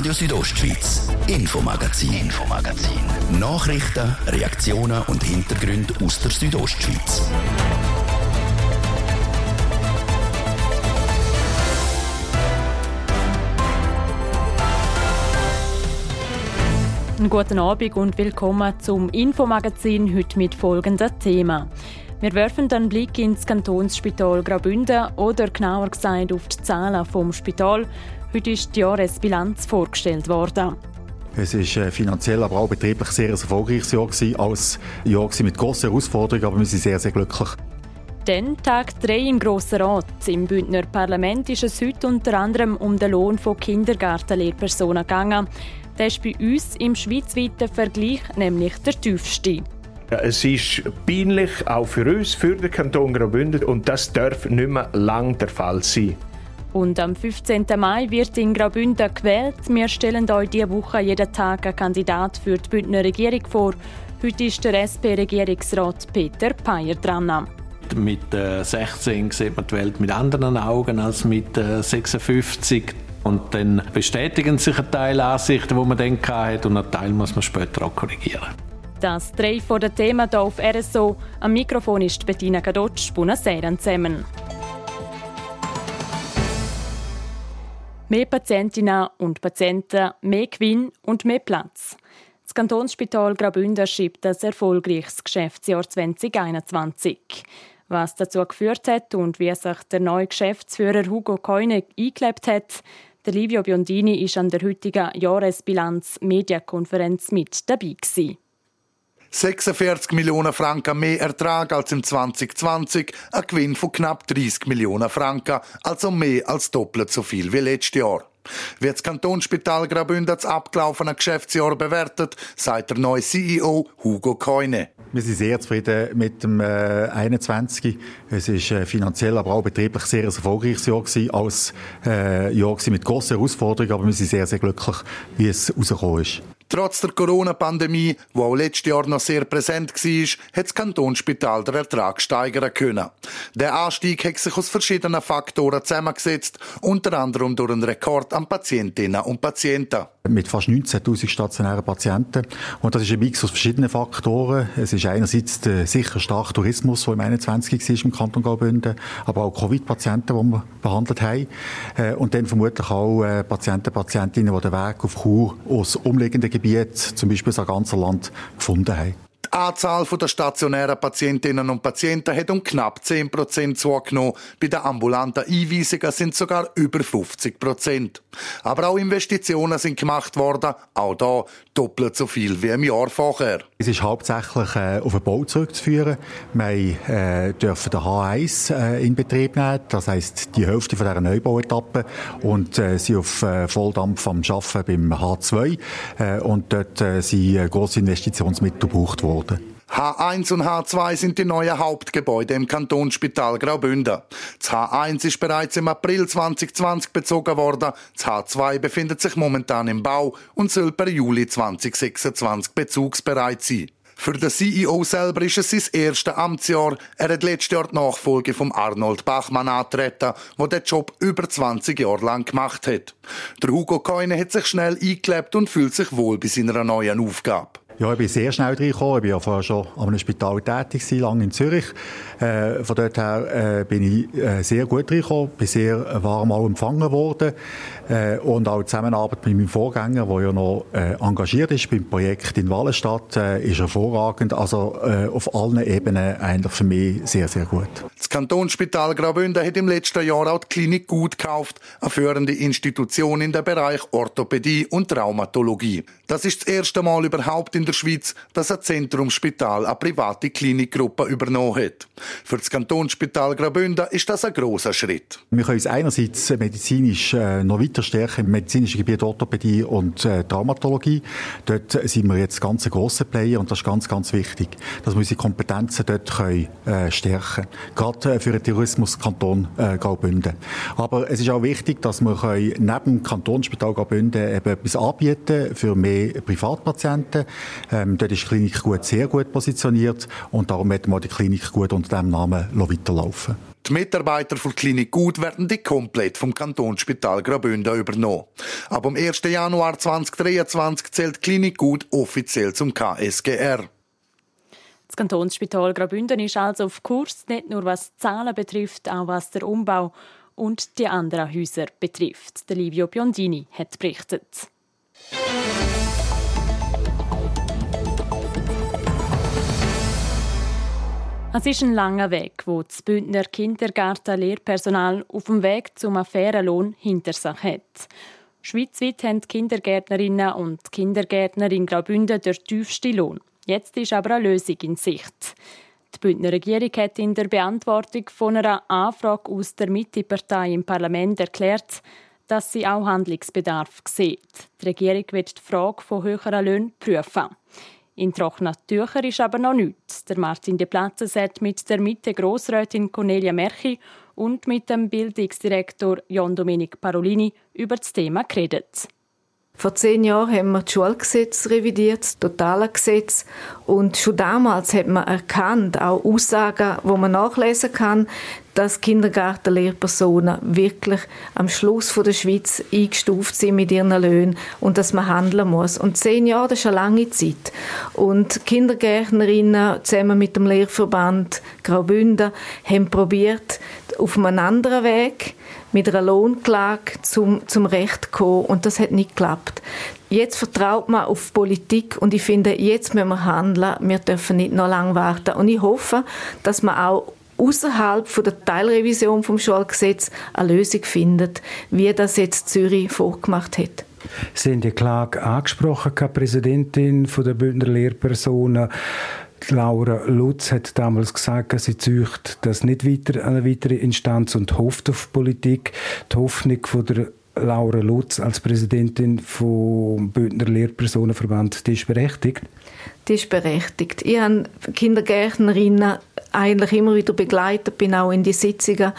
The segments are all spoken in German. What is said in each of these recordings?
Radio Südostschweiz, Infomagazin, Infomagazin. Nachrichten, Reaktionen und Hintergründe aus der Südostschweiz. Guten Abend und willkommen zum Infomagazin heute mit folgenden Themen. Wir werfen einen Blick ins Kantonsspital Graubünden oder genauer gesagt auf die Zahlen vom Spital. Heute ist die Jahresbilanz vorgestellt worden. Es war äh, finanziell, aber auch betrieblich sehr ein erfolgreiches Jahr gewesen, als Jahr mit grossen Herausforderungen, aber wir sind sehr, sehr glücklich. Dann Tag 3 im Grossen Rat. Im Bündner Parlament ist es heute unter anderem um den Lohn von Kindergartenlehrpersonen gegangen. Der ist bei uns im schweizweiten Vergleich nämlich der tiefste. Ja, es ist peinlich, auch für uns, für den Kanton Graubünden, und das darf nicht mehr lang der Fall sein. Und am 15. Mai wird in Graubünden gewählt. Wir stellen euch diese Woche jeden Tag einen Kandidat für die Bündner Regierung vor. Heute ist der SP-Regierungsrat Peter Peyer dran. Mit 16 äh, sieht man die Welt mit anderen Augen als mit 56. Äh, und dann bestätigen sich ein Teil Ansichten, die man dann hatte, und ein Teil muss man später auch korrigieren. Das drei von den Themen hier auf RSO. Am Mikrofon ist Bettina Gadotsch, Buonasera zusammen. Mehr Patientinnen und Patienten, mehr Gewinn und mehr Platz. Das Kantonsspital Graubünden schreibt ein erfolgreiches Geschäftsjahr 2021. Was dazu geführt hat und wie sich der neue Geschäftsführer Hugo Keune eingelebt hat, der Livio Biondini ist an der heutigen Jahresbilanz Medienkonferenz mit dabei gewesen. 46 Millionen Franken mehr Ertrag als im 2020, ein Gewinn von knapp 30 Millionen Franken, also mehr als doppelt so viel wie letztes Jahr. Wie das Kantonsspital Graubünden das abgelaufene Geschäftsjahr bewertet, sagt der neue CEO Hugo Keune. Wir sind sehr zufrieden mit dem äh, 21. Es ist äh, finanziell, aber auch betrieblich sehr ein erfolgreiches Jahr gewesen, als äh, Jahr gewesen mit grossen Herausforderungen, aber wir sind sehr, sehr glücklich, wie es rausgekommen ist. Trotz der Corona-Pandemie, die auch letztes Jahr noch sehr präsent war, hat das Kantonsspital den Ertrag steigern können. Der Anstieg hat sich aus verschiedenen Faktoren zusammengesetzt, unter anderem durch einen Rekord an Patientinnen und Patienten. Mit fast 19.000 stationären Patienten. Und das ist ein Mix aus verschiedenen Faktoren. Es ist einerseits der sicher starke Tourismus, der im 21. war im Kanton Graubünden, aber auch Covid-Patienten, die wir behandelt haben. Äh, und dann vermutlich auch äh, Patienten, Patientinnen, die den Weg auf Chur aus umliegenden Gebiet, zum Beispiel das ganze Land, gefunden haben. Die Anzahl der stationären Patientinnen und Patienten hat um knapp 10% zugenommen. Bei den ambulanten Einweisungen sind sogar über 50% Aber auch Investitionen sind gemacht worden, auch da doppelt so viel wie im Jahr vorher. Es ist hauptsächlich äh, auf den Bau zurückzuführen. Wir äh, dürfen den H1 äh, in Betrieb nehmen, das heisst die Hälfte von dieser Neubauetappe und äh, sind auf äh, Volldampf am Arbeiten beim H2 äh, und dort äh, sind grosse Investitionsmittel gebraucht worden worden. H1 und H2 sind die neuen Hauptgebäude im Kantonsspital Graubünden. Das H1 ist bereits im April 2020 bezogen worden. Das H2 befindet sich momentan im Bau und soll per Juli 2026 bezugsbereit sein. Für den CEO selber ist es sein erstes Amtsjahr. Er hat letztes Jahr die Nachfolge von Arnold Bachmann antreten, der den Job über 20 Jahre lang gemacht hat. Der Hugo Keune hat sich schnell eingelebt und fühlt sich wohl bei seiner neuen Aufgabe. Ja, ich bin sehr schnell reingekommen. Ich war ja vorher schon an einem Spital tätig, lange in Zürich. Äh, von dort her äh, bin ich äh, sehr gut reingekommen, bin sehr warm auch empfangen worden. Äh, und auch die Zusammenarbeit mit meinem Vorgänger, der ja noch äh, engagiert ist beim Projekt in Wallenstadt, äh, ist hervorragend. Also auf allen Ebenen eigentlich für mich sehr, sehr gut. Das Kantonsspital Graubünden hat im letzten Jahr auch die Klinik gut gekauft, eine führende Institution in dem Bereich Orthopädie und Traumatologie. Das ist das erste Mal überhaupt in der Schweiz, dass ein Zentrumsspital eine private Klinikgruppe übernommen hat. Für das Kantonsspital Graubünden ist das ein großer Schritt. Wir können uns einerseits medizinisch äh, noch weiter stärken im medizinischen Gebiet Orthopädie und äh, Traumatologie. Dort sind wir jetzt ganz ein grosser Player und das ist ganz, ganz wichtig, dass wir unsere Kompetenzen dort können, äh, stärken Gerade für den Tourismuskanton Graubünden. Aber es ist auch wichtig, dass wir neben dem Kantonsspital Graubünden eben etwas anbieten für mehr Privatpatienten. Ähm, dort ist die Klinik gut sehr gut positioniert und darum werden wir die Klinik gut unter diesem Namen weiterlaufen die Mitarbeiter von Klinik Gut werden die komplett vom Kantonsspital Graubünden übernommen. Aber am 1. Januar 2023 zählt Klinik Gut offiziell zum KSGR. Das Kantonsspital Graubünden ist also auf Kurs, nicht nur was die Zahlen betrifft, auch was der Umbau und die anderen Häuser betrifft. Der Livio Biondini hat berichtet. Es ist ein langer Weg, wo das Bündner Kindergarten-Lehrpersonal auf dem Weg zum Affärenlohn hinter sich hat. Schweizweit haben die Kindergärtnerinnen und Kindergärtner in Graubünden den tiefsten Lohn. Jetzt ist aber eine Lösung in Sicht. Die Bündner Regierung hat in der Beantwortung von einer Anfrage aus der Mittepartei im Parlament erklärt, dass sie auch Handlungsbedarf sieht. Die Regierung wird die Frage von höheren Löhnen prüfen. In trockenen Tüchern ist aber noch nichts. Der Martin de Platze hat mit der Mitte Grossrätin Cornelia Merchi und mit dem Bildungsdirektor John Dominic Parolini über das Thema geredet. Vor zehn Jahren haben wir das Schulgesetz revidiert, das totale Gesetz. Und schon damals hat man erkannt, auch Aussagen, wo man nachlesen kann, dass Kindergartenlehrpersonen wirklich am Schluss von der Schweiz eingestuft sind mit ihren Löhnen und dass man handeln muss. Und zehn Jahre, das ist eine lange Zeit. Und Kindergärtnerinnen zusammen mit dem Lehrverband Graubünden haben probiert, auf einem anderen Weg mit einer Lohnklage zum, zum Recht zu kommen und das hat nicht geklappt. Jetzt vertraut man auf Politik und ich finde, jetzt müssen wir handeln. Wir dürfen nicht noch lange warten. Und ich hoffe, dass man auch außerhalb der Teilrevision vom Schulgesetz eine Lösung findet, wie das jetzt Zürich vorgemacht hat. Sie haben die Klage angesprochen, Präsidentin der Bündner Lehrpersonen. Laura Lutz hat damals gesagt, sie zücht das nicht weiter an eine weitere Instanz und hofft auf Politik. Die Hoffnung von der Laura Lutz als Präsidentin vom Bündner Lehrpersonenverband, die ist berechtigt? Die ist berechtigt. Ich habe Kindergärtnerinnen eigentlich immer wieder begleitet, bin auch in die Sitzungen,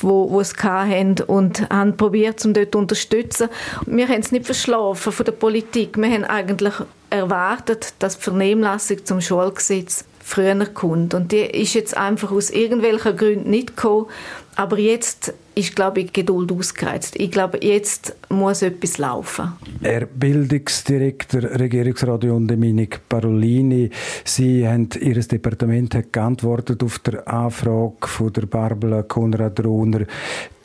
wo, wo es hatten und haben probiert, um dort zu unterstützen. Wir haben es nicht verschlafen von der Politik. Wir haben eigentlich erwartet, dass die Vernehmlassung zum Schulgesetz früher kommt. Und die ist jetzt einfach aus irgendwelchen Gründen nicht gekommen. Aber jetzt ist, glaube ich, Geduld ausgereizt. Ich glaube, jetzt muss etwas laufen. Herr Bildungsdirektor Regierungsrat Dominik Parolini, Sie haben Ihr Departement geantwortet auf der Anfrage von der Barbara Konrad-Rohner,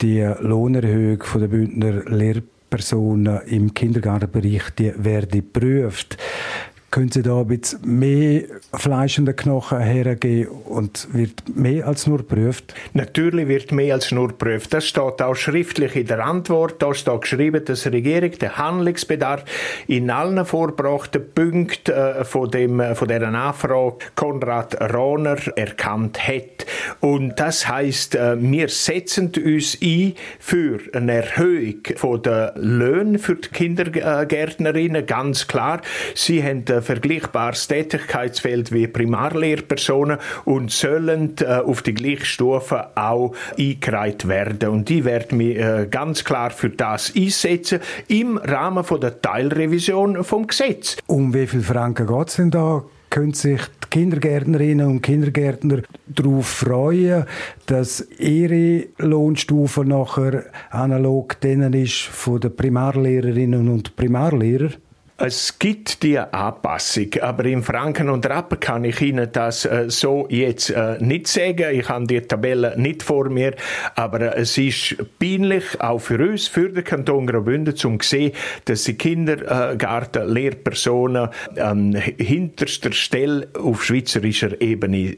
die Lohnerhöhung der Bündner Lehrpersonen im Kindergartenbereich, die werde geprüft. Können Sie da ein bisschen mehr Fleisch den Knochen hergeben und wird mehr als nur geprüft? Natürlich wird mehr als nur geprüft. Das steht auch schriftlich in der Antwort. Da steht geschrieben, dass die Regierung den Handlungsbedarf in allen vorgebrachten Punkten äh, von, dem, äh, von dieser Nachfrage Konrad Rohner erkannt hat. Und das heißt, äh, wir setzen uns ein für eine Erhöhung der Löhne für die Kindergärtnerinnen, ganz klar. Sie haben ein vergleichbares Tätigkeitsfeld wie Primarlehrpersonen und sollen äh, auf die gleiche Stufe auch eingereiht werden. Und die werden mich äh, ganz klar für das einsetzen im Rahmen von der Teilrevision vom Gesetz. Um wie viel Franken geht es denn da? können sich die Kindergärtnerinnen und Kindergärtner darauf freuen, dass ihre Lohnstufe nachher analog denen ist von den Primarlehrerinnen und Primarlehrer? Es gibt die Anpassung, aber in Franken und Rappen kann ich Ihnen das äh, so jetzt äh, nicht sagen. Ich habe die Tabelle nicht vor mir, aber äh, es ist peinlich, auch für uns, für den Kanton Graubünden, zum sehen, dass die Kindergarten-Lehrpersonen an hinterster Stelle auf schweizerischer Ebene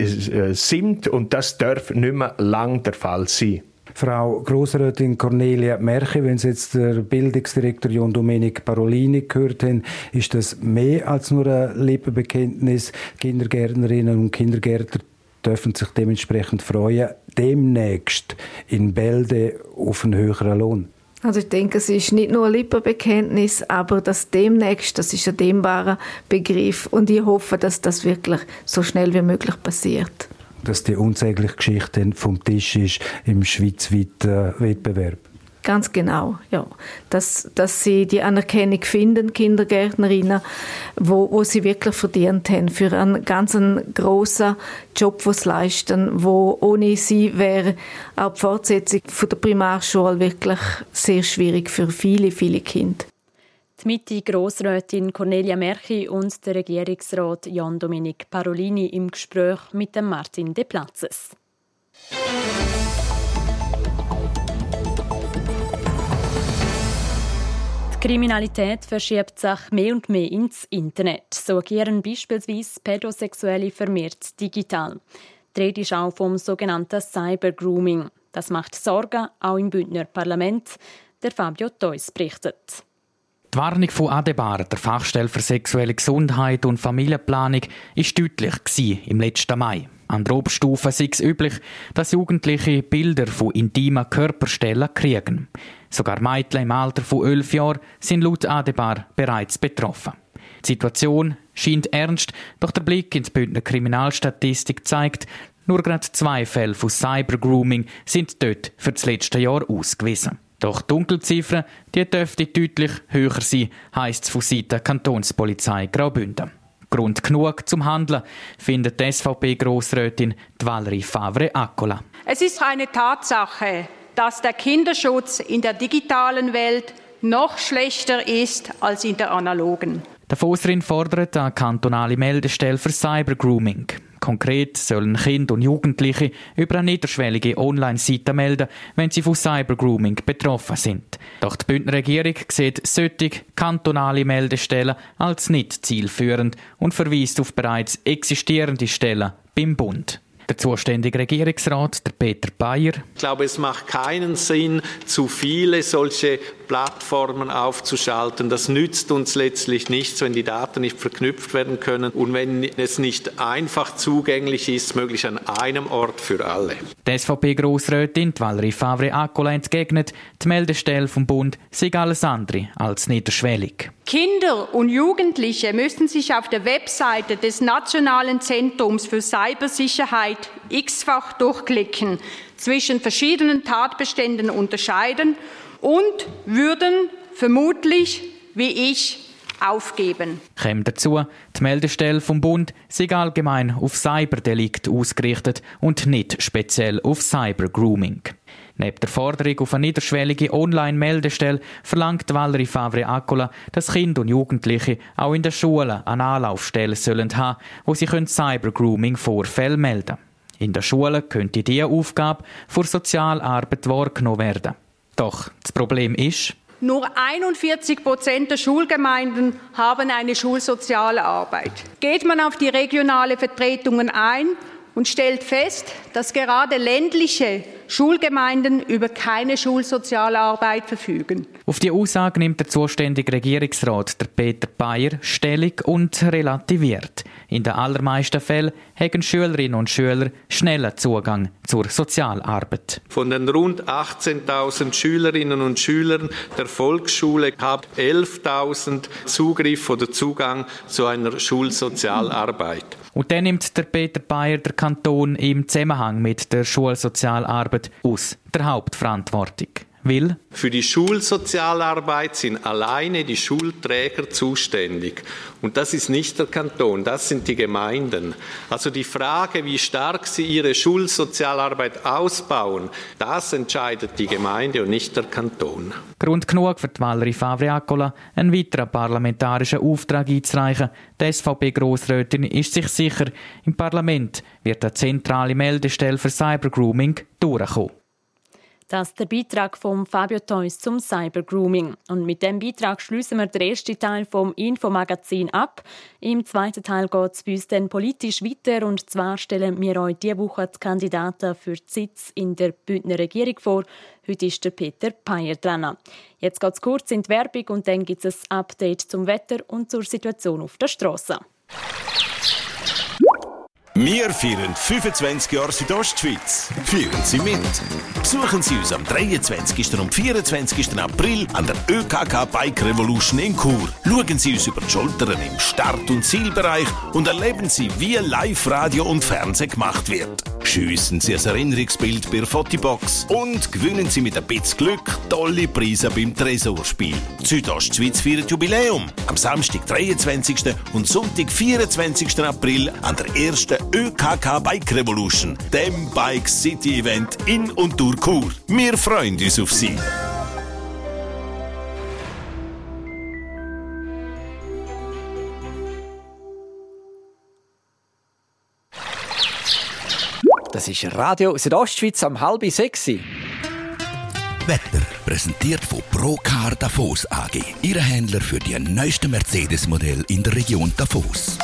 sind und das darf nicht mehr lang der Fall sein. Frau Grossrätin Cornelia Merche, wenn Sie jetzt der Bildungsdirektor John Domenic Parolini gehört haben, ist das mehr als nur ein Lippenbekenntnis. Kindergärtnerinnen und Kindergärtner dürfen sich dementsprechend freuen, demnächst in Bälde auf einen höheren Lohn. Also ich denke, es ist nicht nur ein Lippenbekenntnis, aber das demnächst, das ist ein dehnbarer Begriff und ich hoffe, dass das wirklich so schnell wie möglich passiert dass die unsägliche Geschichte vom Tisch ist im schweizweiten Wettbewerb? Ganz genau, ja. Dass, dass sie die Anerkennung finden, Kindergärtnerinnen, wo, wo sie wirklich verdient haben für einen ganz grossen Job, den sie leisten, wo ohne sie wäre auch die Fortsetzung von der Primarschule wirklich sehr schwierig für viele, viele Kinder. Die Mitte-Grossrätin Cornelia Merchi und der Regierungsrat Jan Dominik Parolini im Gespräch mit dem Martin De Platzes. Kriminalität verschiebt sich mehr und mehr ins Internet. So agieren beispielsweise Pädosexuelle vermehrt digital. Die Rede ist auch vom sogenannten Cybergrooming. Das macht Sorgen, auch im Bündner Parlament. Der Fabio Theus berichtet. Die Warnung von Adebar, der Fachstelle für sexuelle Gesundheit und Familienplanung, ist deutlich im letzten Mai. An der Oberstufe sei es üblich, dass Jugendliche Bilder von intimen Körperstellen kriegen. Sogar Mädchen im Alter von 11 Jahren sind laut Adebar bereits betroffen. Die Situation scheint ernst, doch der Blick in die Bündner Kriminalstatistik zeigt, nur gerade zwei Fälle von Cybergrooming sind dort für das letzte Jahr ausgewiesen. Doch die Dunkelziffer die dürfte deutlich höher sein, heisst es von Seiten der Kantonspolizei Graubünden. Grund genug zum Handeln, findet die SVP-Grossrätin Valerie Favre-Accola. Es ist eine Tatsache, dass der Kinderschutz in der digitalen Welt noch schlechter ist als in der analogen. Der Fosserin fordert eine kantonale Meldestelle für Cybergrooming. Konkret sollen Kinder und Jugendliche über eine niederschwellige Online-Seite melden, wenn sie von Cybergrooming betroffen sind. Doch die Bündner Regierung sieht solche kantonale Meldestellen als nicht zielführend und verweist auf bereits existierende Stellen beim Bund. Der zuständige Regierungsrat, der Peter Bayer. Ich glaube, es macht keinen Sinn, zu viele solche Plattformen aufzuschalten. Das nützt uns letztlich nichts, wenn die Daten nicht verknüpft werden können und wenn es nicht einfach zugänglich ist, möglichst an einem Ort für alle. Die SVP-Grossrätin Valerie Favre-Accola entgegnet, die Meldestelle vom Bund sei alles andere als niederschwellig. Kinder und Jugendliche müssen sich auf der Webseite des Nationalen Zentrums für Cybersicherheit x-fach durchklicken, zwischen verschiedenen Tatbeständen unterscheiden und würden vermutlich, wie ich, aufgeben. Kommt dazu, die Meldestelle vom Bund sei allgemein auf Cyberdelikt ausgerichtet und nicht speziell auf Cybergrooming. Neben der Forderung auf eine niederschwellige Online-Meldestelle verlangt Valerie Favre-Accola, dass Kinder und Jugendliche auch in der Schule eine Anlaufstelle sollen haben, wo sie Cybergrooming-Vorfälle melden können. In der Schule könnte diese Aufgabe vor Sozialarbeit wahrgenommen werden. Doch das Problem ist, nur 41 Prozent der Schulgemeinden haben eine Schulsozialarbeit. Geht man auf die regionale Vertretungen ein und stellt fest, dass gerade ländliche Schulgemeinden über keine Schulsozialarbeit verfügen. Auf die Aussage nimmt der zuständige Regierungsrat, der Peter Bayer, Stellung und relativiert. In den allermeisten Fällen haben Schülerinnen und Schüler schnellen Zugang zur Sozialarbeit. Von den rund 18.000 Schülerinnen und Schülern der Volksschule haben 11.000 Zugriff oder Zugang zu einer Schulsozialarbeit. Und dann nimmt der Peter Bayer der Kanton im Zusammenhang mit der Schulsozialarbeit aus der Hauptverantwortung. Will? Für die Schulsozialarbeit sind alleine die Schulträger zuständig. Und das ist nicht der Kanton, das sind die Gemeinden. Also die Frage, wie stark sie ihre Schulsozialarbeit ausbauen, das entscheidet die Gemeinde und nicht der Kanton. Grund genug für die Valerie Favriacola, einen weiteren parlamentarischen Auftrag einzureichen. Die SVP-Grossrätin ist sich sicher, im Parlament wird eine zentrale Meldestelle für Cybergrooming durchkommen. Das ist der Beitrag von Fabio Theus zum Cybergrooming. Und mit dem Beitrag schließen wir den ersten Teil vom Infomagazin ab. Im zweiten Teil geht es bei uns dann politisch weiter. Und zwar stellen wir euch diese Woche die Kandidaten für den Sitz in der Bündner Regierung vor. Heute ist der Peter Peyer dran. Jetzt geht es kurz in die Werbung und dann gibt es ein Update zum Wetter und zur Situation auf der Straße. Wir feiern 25 Jahre Südostschweiz. Führen Sie mit. Besuchen Sie uns am 23. und 24. April an der ÖKK Bike Revolution in Chur. Schauen Sie uns über die Schultern im Start- und Zielbereich und erleben Sie, wie Live-Radio und Fernsehen gemacht wird. schiessen Sie ein Erinnerungsbild bei der Fotobox und gewinnen Sie mit ein bisschen Glück tolle Preise beim Tresorspiel. Südostschweiz feiert Jubiläum. Am Samstag, 23. und Sonntag, 24. April an der ersten ÖKK Bike Revolution, dem Bike City Event in und durch Chur. Wir freuen uns auf Sie. Das ist Radio Südostschweiz am halb sechs. Wetter präsentiert von Procar Davos AG. Ihre Händler für die neuesten Mercedes-Modell in der Region Davos.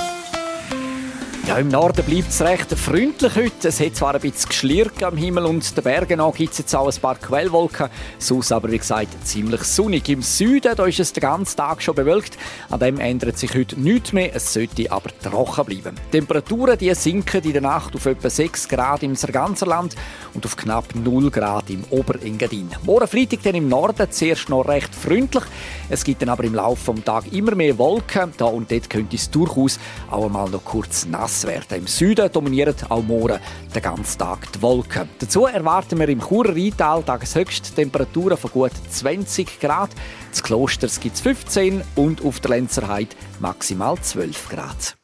Ja, Im Norden bleibt es recht freundlich heute. Es hat zwar ein bisschen Geschlirr am Himmel und den Bergen an gibt es jetzt auch ein paar Quellwolken. Sonst aber, wie gesagt, ziemlich sonnig. Im Süden da ist es den ganzen Tag schon bewölkt. An dem ändert sich heute nichts mehr. Es sollte aber trocken bleiben. Die Temperaturen die sinken in der Nacht auf etwa 6 Grad im ganzen Land und auf knapp 0 Grad im Oberengadin. Morgen Freitag dann im Norden zuerst noch recht freundlich. Es gibt dann aber im Laufe des Tages immer mehr Wolken. Da und dort könnte es durchaus auch einmal noch kurz nass werden. Im Süden dominieren auch morgen den ganzen Tag die Wolken. Dazu erwarten wir im Churer Rheintal Tageshöchste Temperaturen von gut 20 Grad. Das Klosters gibt es 15 und auf der Lenzerheide maximal 12 Grad.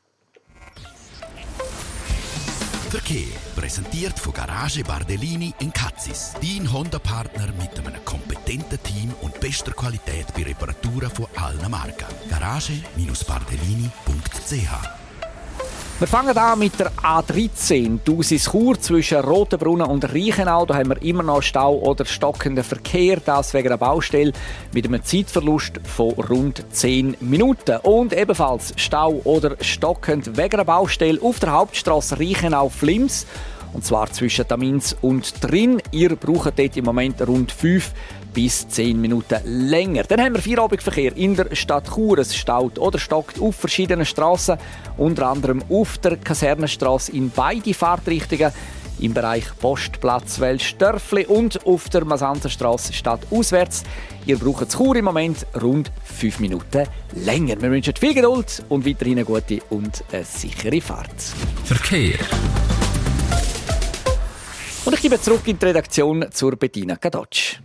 Verkehr präsentiert von Garage Bardellini in Katzis. Dein Honda-Partner mit einem kompetenten Team und bester Qualität bei Reparaturen von allen Marken. Garage-Bardellini.ch wir fangen an mit der A13, Dusis Chur zwischen Rotenbrunnen und Reichenau. Da haben wir immer noch Stau oder stockenden Verkehr, das wegen der Baustelle mit einem Zeitverlust von rund 10 Minuten. Und ebenfalls Stau oder stockend wegen der Baustelle auf der Hauptstraße Reichenau-Flims. Und zwar zwischen Tamins und Drin. Ihr braucht dort im Moment rund 5 bis 10 Minuten länger. Dann haben wir Feierabendverkehr in der Stadt Chur. Es staut oder stockt auf verschiedenen Straßen, unter anderem auf der Kasernenstraße in beide Fahrtrichtungen im Bereich Postplatz Welstörfli und auf der Masanzerstraße stadtauswärts. Ihr braucht Chur im Moment rund 5 Minuten länger. Wir wünschen viel Geduld und weiterhin eine gute und eine sichere Fahrt. Verkehr. Und ich gebe zurück in die Redaktion zur Bettina Kadotsch.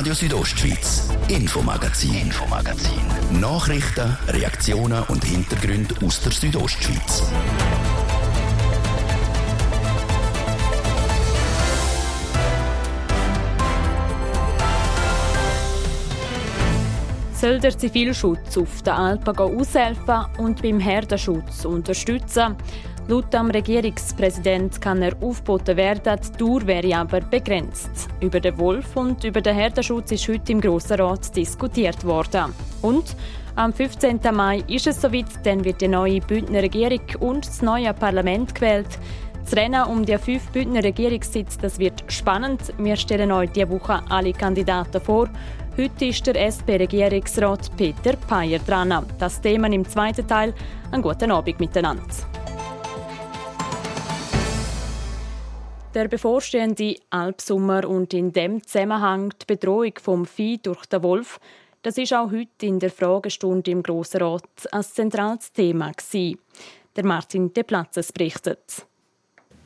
Radio Südostschweiz, Infomagazin, Infomagazin. Nachrichten, Reaktionen und Hintergründe aus der Südostschweiz. Soll der Zivilschutz auf den Alpen aushelfen und beim Herdenschutz unterstützen? Laut dem Regierungspräsident kann er aufgeboten werden, die Dauer wäre aber begrenzt. Über den Wolf und über den Herdenschutz ist heute im Grossen Rat diskutiert worden. Und am 15. Mai ist es soweit, dann wird die neue Bündner Regierung und das neue Parlament gewählt. Das Rennen um die fünf Bündner Regierungssitze das wird spannend. Wir stellen euch diese Woche alle Kandidaten vor. Heute ist der SP-Regierungsrat Peter Peyer dran. Das Thema im zweiten Teil. Einen guten Abend miteinander. Der bevorstehende Alpsommer und in dem Zusammenhang die Bedrohung vom Vieh durch den Wolf, das ist auch heute in der Fragestunde im Grossen Rat ein zentrales Thema. Der Martin De Platzes berichtet.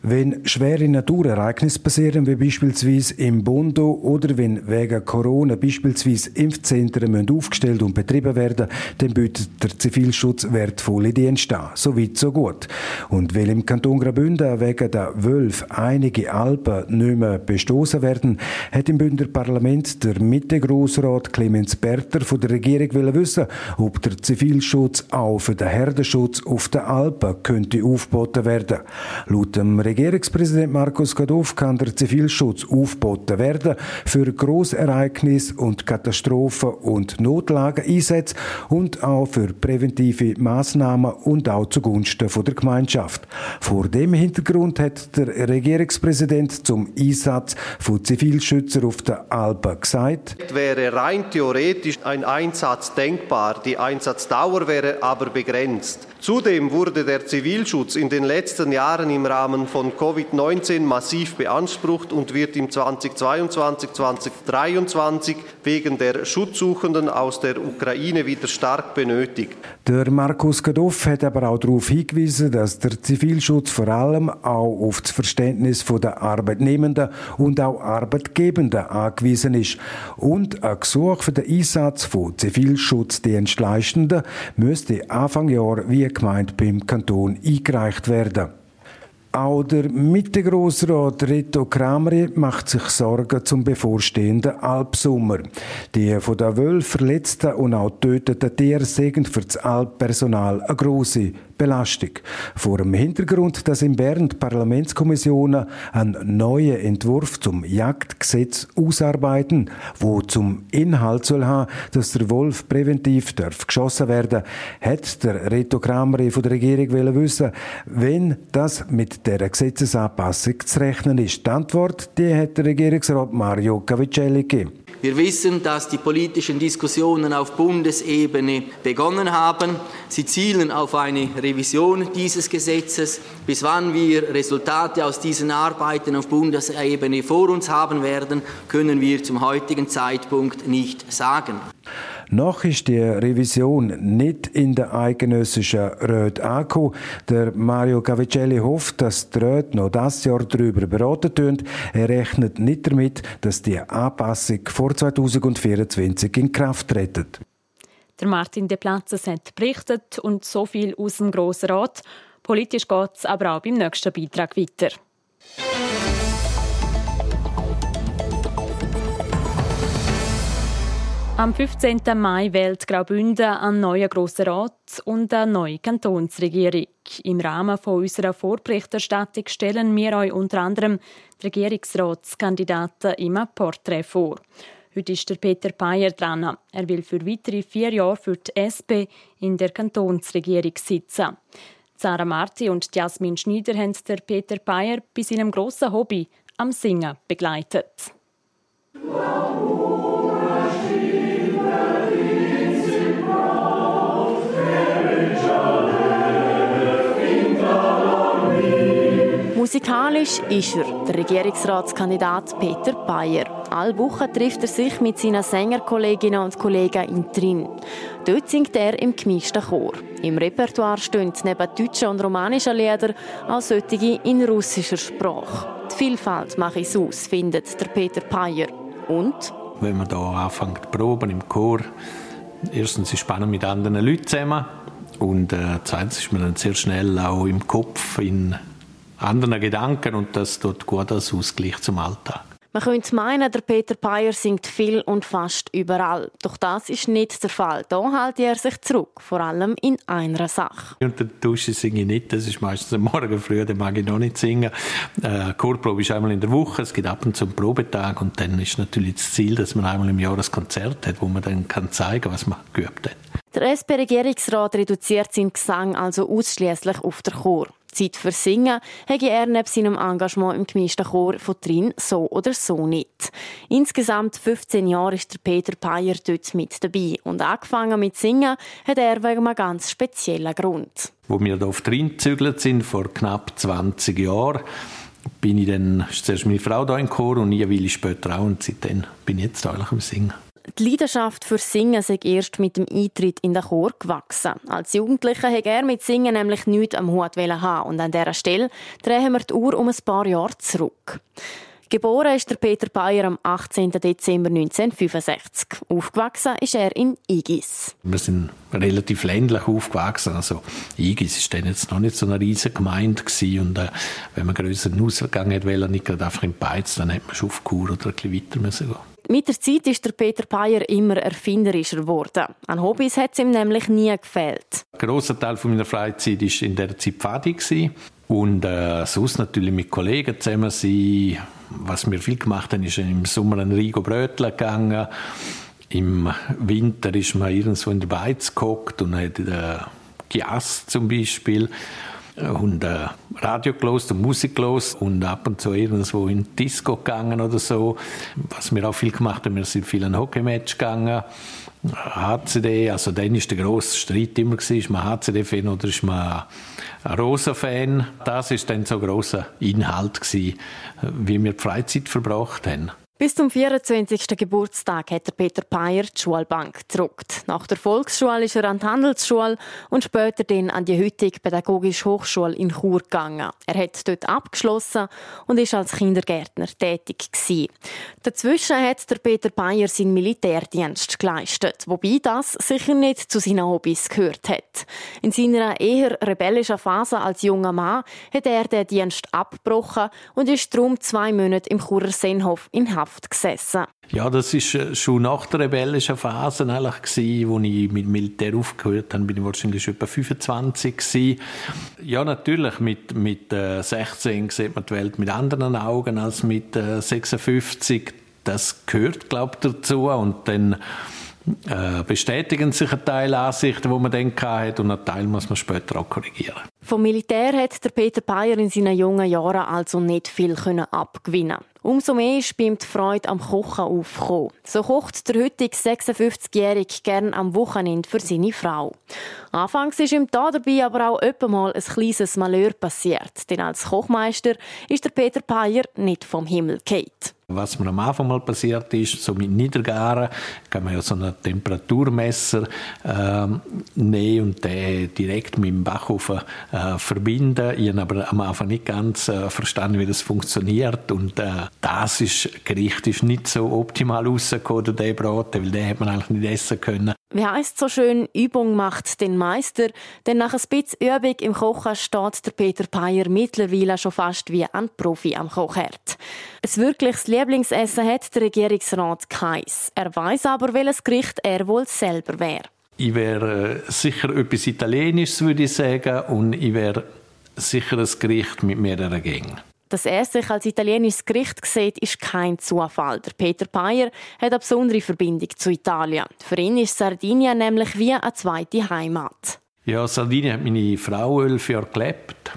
Wenn schwere Naturereignisse passieren, wie beispielsweise im Bondo oder wenn wegen Corona beispielsweise Impfzentren müssen aufgestellt und betrieben werden, dann bietet der Zivilschutz wertvolle Dienste an. So weit, so gut. Und weil im Kanton Graubünden wegen der Wölfe einige Alpen nicht mehr bestoßen werden, hat im Bündner Parlament der Mitte-Grossrat Clemens Berter von der Regierung wissen, ob der Zivilschutz auch für den Herdenschutz auf den Alpen könnte aufgeboten werden. Laut dem Regierungspräsident Markus Gadow kann der Zivilschutz aufgeboten werden für Grossereignisse und Katastrophen und Notlageneinsätze und auch für präventive Maßnahmen und auch zugunsten der Gemeinschaft. Vor dem Hintergrund hat der Regierungspräsident zum Einsatz von Zivilschützern auf der Alpen gesagt, wäre rein theoretisch ein Einsatz denkbar. Die Einsatzdauer wäre aber begrenzt. Zudem wurde der Zivilschutz in den letzten Jahren im Rahmen von Covid-19 massiv beansprucht und wird im 2022, 2023 wegen der Schutzsuchenden aus der Ukraine wieder stark benötigt. Der Markus Gadoff hat aber auch darauf hingewiesen, dass der Zivilschutz vor allem auch auf das Verständnis der Arbeitnehmenden und auch Arbeitgebenden angewiesen ist. Und ein Gesuch für den Einsatz von Zivilschutzdienstleistenden müsste Anfang Jahr wie gemeint beim Kanton eingereicht werden. Auch der Mitte-Grossrat Reto Krameri macht sich Sorgen zum bevorstehenden Alpsommer. Die von der Wölfe verletzten und auch getöteten Tiere sind für das Alppersonal eine grosse Belastung. Vor dem Hintergrund, dass in Bern die Parlamentskommissionen einen neuen Entwurf zum Jagdgesetz ausarbeiten, wo zum Inhalt soll haben, dass der Wolf präventiv darf geschossen werden, hat der Reto Krameri von der Regierung wissen, wenn das mit der Gesetzesanpassung zu rechnen ist. Die Antwort, die hat der Regierungsrat Mario Cavicelli gegeben. Wir wissen, dass die politischen Diskussionen auf Bundesebene begonnen haben. Sie zielen auf eine Revision dieses Gesetzes. Bis wann wir Resultate aus diesen Arbeiten auf Bundesebene vor uns haben werden, können wir zum heutigen Zeitpunkt nicht sagen. Noch ist die Revision nicht in der eidgenössischen Röt angekommen. Der Mario Cavicelli hofft, dass die Röt noch das Jahr darüber beraten tun. Er rechnet nicht damit, dass die Anpassung vor 2024 in Kraft tritt. Der Martin De Platzes hat berichtet und so viel aus dem Grossen Rat. Politisch geht es aber auch beim nächsten Beitrag weiter. Am 15. Mai wählt Graubünden einen neuen Grossen Rat und eine neue Kantonsregierung. Im Rahmen von unserer Vorberichterstattung stellen wir euch unter anderem die Regierungsratskandidaten im Porträt vor. Heute ist der Peter Payer dran. Er will für weitere vier Jahre für die SP in der Kantonsregierung sitzen. Sarah Marti und Jasmin Schneider haben der Peter Payer bei seinem grossen Hobby am Singen begleitet. Musikalisch ist er, der Regierungsratskandidat Peter Bayer. Alle Wochen trifft er sich mit seinen Sängerkolleginnen und Kollegen in Trin. Dort singt er im gemischten Chor. Im Repertoire stehen neben deutschen und romanischen Liedern auch solche in russischer Sprache. Die Vielfalt mache es aus, findet der Peter Payer. Und? Wenn man da anfängt proben im Chor, erstens ist spannend mit anderen Leuten zusammen und äh, zweitens ist man dann sehr schnell auch im Kopf in anderen Gedanken und das tut gut als Ausgleich zum Alltag. Man könnte meinen, der Peter Payer singt viel und fast überall. Doch das ist nicht der Fall. Da hält er sich zurück, vor allem in einer Sache. Unter der Dusche singe ich nicht, das ist meistens am Morgen früh, dann mag ich noch nicht singen. Äh, Chorprobe ist einmal in der Woche, es gibt ab und zu einen Probetag und dann ist natürlich das Ziel, dass man einmal im Jahr ein Konzert hat, wo man dann kann zeigen was man geübt hat. Der SP-Regierungsrat reduziert seinen Gesang also ausschließlich auf den Chor. Zeit für Singen habe er neben seinem Engagement im gemischten Chor von drin so oder so nicht. Insgesamt 15 Jahre ist der Peter Payer dort mit dabei und angefangen mit Singen hat er wegen einem ganz speziellen Grund. Wo wir hier auf drin gezügelt sind, vor knapp 20 Jahren, bin ich dann, zuerst meine Frau da im Chor und eine Weile später auch und seitdem bin ich jetzt eigentlich am Singen. Die Leidenschaft für Singen sei erst mit dem Eintritt in den Chor gewachsen. Als Jugendlicher hätte er mit Singen nämlich nichts am Hut haben und an dieser Stelle drehen wir die Uhr um ein paar Jahre zurück. Geboren ist der Peter Bayer am 18. Dezember 1965. Aufgewachsen ist er in Igis. Wir sind relativ ländlich aufgewachsen. Also Igis ist dann jetzt noch nicht so eine riesige Gemeinde und äh, wenn man größer Ausgang hätte, nicht gerade einfach in Beiz, dann hätte man schon auf Kur oder ein bisschen weiter müssen gehen. Mit der Zeit ist der Peter Payer immer erfinderischer geworden. An Hobbys hat es ihm nämlich nie gefehlt. Ein grosser Teil meiner Freizeit war in der Zeit Pfadi. Und äh, sonst natürlich mit Kollegen zusammen sein. Was wir viel gemacht haben, ist im Sommer ein Rigo Brötler gegangen. Im Winter ist man irgendwo in der Beiz gehockt und hat äh, Gias zum Beispiel und äh, Radio gelost und Musik gelost und ab und zu irgendwo in Disco gegangen oder so. Was wir auch viel gemacht haben, wir sind viel an Hockeymatch gegangen HCD, also dann war der grosse Streit immer, ist man HCD-Fan oder ist man Rosa-Fan. Das war dann so ein grosser Inhalt, gewesen, wie wir die Freizeit verbracht haben. Bis zum 24. Geburtstag hat der Peter Peyer die Schulbank gedruckt. Nach der Volksschule ist er an die Handelsschule und später dann an die heutige Pädagogische Hochschule in Chur gegangen. Er hat dort abgeschlossen und ist als Kindergärtner tätig gewesen. Dazwischen hat der Peter Peyer seinen Militärdienst geleistet, wobei das sicher nicht zu seinen Hobbys gehört hat. In seiner eher rebellischen Phase als junger Mann hat er den Dienst abgebrochen und ist darum zwei Monate im Churer Seenhof in Haft Haft gesessen. Ja, das ist äh, schon nach der rebellischen Phase eigentlich wo ich mit Militär aufgehört habe, bin ich wahrscheinlich etwa 25 gewesen. Ja, natürlich mit mit 16 äh, sieht man die Welt mit anderen Augen als mit 56. Äh, das gehört, glaube ich, dazu und dann bestätigen sich ein Teil Ansichten, die man dann hatte, und ein Teil muss man später auch korrigieren. Vom Militär hat der Peter Bayer in seinen jungen Jahren also nicht viel abgewinnen Umso mehr ist ihm die Freude am Kochen aufgekommen. So kocht der heutige 56-Jährige gern am Wochenende für seine Frau. Anfangs ist ihm da dabei aber auch öppe mal ein kleines Malheur passiert, denn als Kochmeister ist der Peter Bayer nicht vom Himmel gefallen. Was mir am Anfang mal passiert ist, so mit Niedergaren, kann man ja so einen Temperaturmesser ähm, nehmen und den direkt mit dem Backofen äh, verbinden. Ich habe aber am Anfang nicht ganz äh, verstanden, wie das funktioniert und äh, das ist, Gericht ist nicht so optimal rausgekommen, der Braten, weil den hätte man eigentlich nicht essen können. Wie heisst so schön, Übung macht den Meister, denn nach ein bisschen Übung im Kochen steht der Peter Peyer mittlerweile schon fast wie ein Profi am Kochherd. Ein wirkliches Lieblingsessen hat der Regierungsrat keins. Er weiß aber, welches Gericht er wohl selber wäre. Ich wäre äh, sicher etwas Italienisches, würde ich sagen, und ich wäre sicher ein Gericht mit mehreren Gängen. Dass er sich als italienisches Gericht sieht, ist kein Zufall. Der Peter Payer hat eine besondere Verbindung zu Italien. Für ihn ist Sardinien nämlich wie eine zweite Heimat. Ja, Sardinien hat meine Frau elf Jahre gelebt.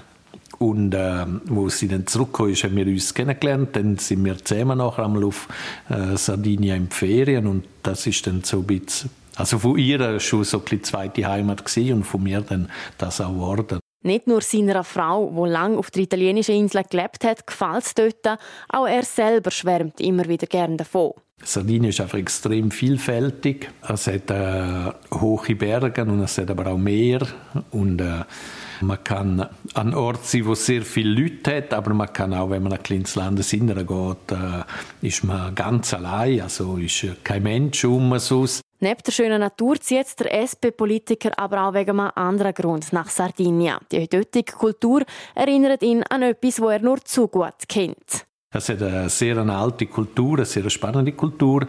Und äh, wo sie dann zurückgekommen ist, haben wir uns kennengelernt. Dann sind wir zusammen nachher einmal auf äh, Sardinien in Ferien. Und das ist dann so ein bisschen, also von ihr schon so ein zweite Heimat gewesen und von mir dann das auch geworden. Nicht nur seiner Frau, die lange auf der italienischen Insel gelebt hat, gefällt es dort, auch er selber schwärmt immer wieder gerne davon. Sardinien ist einfach extrem vielfältig. Es hat äh, hohe Berge und es hat aber auch Meer. Und äh, man kann an Ort sein, wo sehr viele Leute hat, aber man kann auch, wenn man ein kleines Landesinnere geht, äh, ist man ganz allein. Also ist kein Mensch um uns. Neben der schönen Natur zieht der SP-Politiker aber auch wegen einem anderen Grund nach Sardinien. Die heutige Kultur erinnert ihn an etwas, das er nur zu gut kennt. Es hat eine sehr alte Kultur, eine sehr spannende Kultur.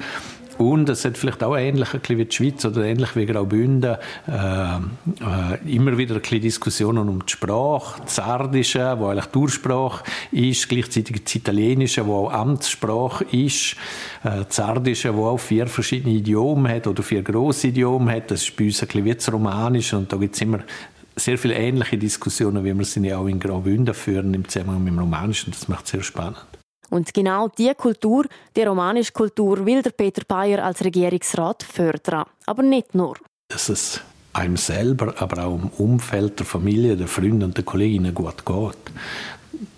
Und es hat vielleicht auch ähnlich ein wie die Schweiz oder ähnlich wie Graubünden äh, äh, immer wieder ein Diskussionen um die Sprache, das Sardische, wo eigentlich die Ursprache ist, gleichzeitig das Italienische, wo auch Amtssprache ist, äh, das Sardische, wo auch vier verschiedene Idiomen hat oder vier grosse Idiomen hat. Das ist bei uns ein bisschen wie das Romanische und da gibt es immer sehr viele ähnliche Diskussionen, wie wir sie ja auch in Graubünden führen im Zusammenhang mit dem Romanischen. Das macht es sehr spannend. Und genau diese Kultur, die romanische Kultur, will der Peter Bayer als Regierungsrat fördern. Aber nicht nur. Dass es einem selber, aber auch im Umfeld der Familie, der Freunde und der Kolleginnen gut geht.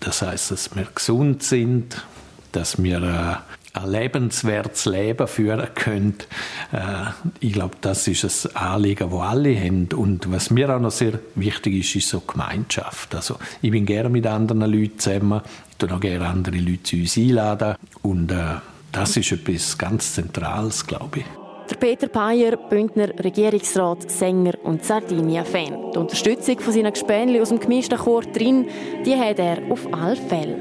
Das heißt, dass wir gesund sind, dass wir äh, ein lebenswertes Leben führen können. Äh, ich glaube, das ist ein Anliegen, das alle haben. Und was mir auch noch sehr wichtig ist, ist so Gemeinschaft. Also, ich bin gerne mit anderen Leuten zusammen dann auch gerne andere Leute zu uns einladen. Und äh, das ist etwas ganz Zentrales, glaube ich. Der Peter Payer, Bündner Regierungsrat, Sänger und Sardinien-Fan. Die Unterstützung von seinen Gespänli aus dem gemischten Chor drin, die hat er auf alle Fälle.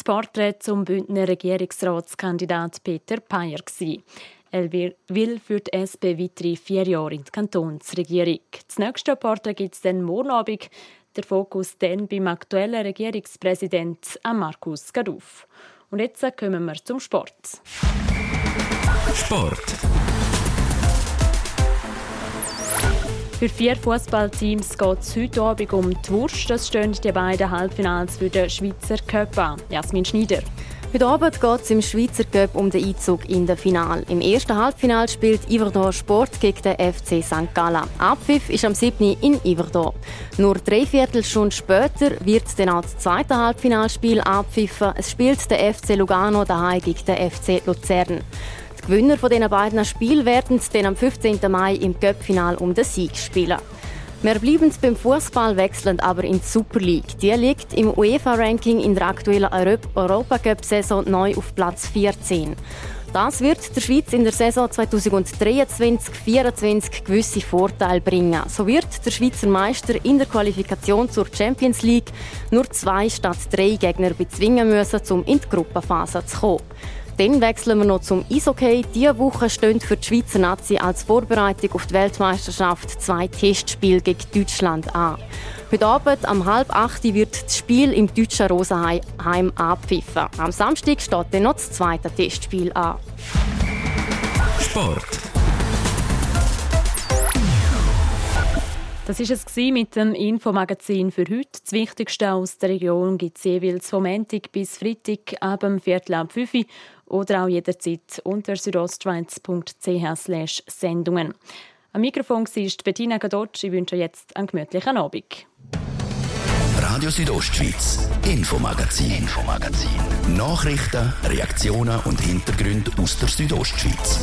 Das Porträt zum Bündner Regierungsratskandidat Peter Payer. Er will für die SP weitere vier Jahre in die Kantonsregierung. Das nächste Porträt gibt es dann morgen Abend. Der Fokus dann beim aktuellen Regierungspräsident Markus Gaduf. Und jetzt kommen wir zum Sport. Sport. Für vier Fußballteams geht es heute Abend um die Wurst. Das stehen die beiden Halbfinals für den Schweizer Cup an. Jasmin Schneider. Heute Abend geht es im Schweizer Cup um den Einzug in das Final. Im ersten Halbfinal spielt Iverdor Sport gegen den FC St. Gallen. Abpfiff ist am 7. in Iverdor. Nur drei Viertelstunde später wird dann auch das zweite Halbfinalspiel abpfiffen. Es spielt der FC Lugano daheim gegen den FC Luzern. Die Gewinner von diesen beiden Spielen werden dann am 15. Mai im Cup-Final um den Sieg spielen. Wir bleiben beim Fußball, wechseln aber in die Super League. Die liegt im UEFA-Ranking in der aktuellen Europacup-Saison neu auf Platz 14. Das wird der Schweiz in der Saison 2023-2024 gewisse Vorteile bringen. So wird der Schweizer Meister in der Qualifikation zur Champions League nur zwei statt drei Gegner bezwingen müssen, um in die Gruppenphase zu kommen. Dann wechseln wir noch zum Eishockey. Diese Woche stehen für die Schweizer Nazi als Vorbereitung auf die Weltmeisterschaft zwei Testspiele gegen Deutschland an. Heute Abend um halb acht wird das Spiel im deutschen Rosenheim abpfiffen. Am Samstag steht dann noch das zweite Testspiel an. Sport. Das war es mit dem Infomagazin für heute. Das Wichtigste aus der Region gibt es jeweils vom Montag bis Freitag ab dem Viertel ab 5 Uhr oder auch jederzeit unter südostschweiz.ch Sendungen. Am Mikrofon war Bettina Gadotsch. Ich wünsche jetzt einen gemütlichen Abend. Radio Südostschweiz, Infomagazin, Infomagazin. Nachrichten, Reaktionen und Hintergründe aus der Südostschweiz.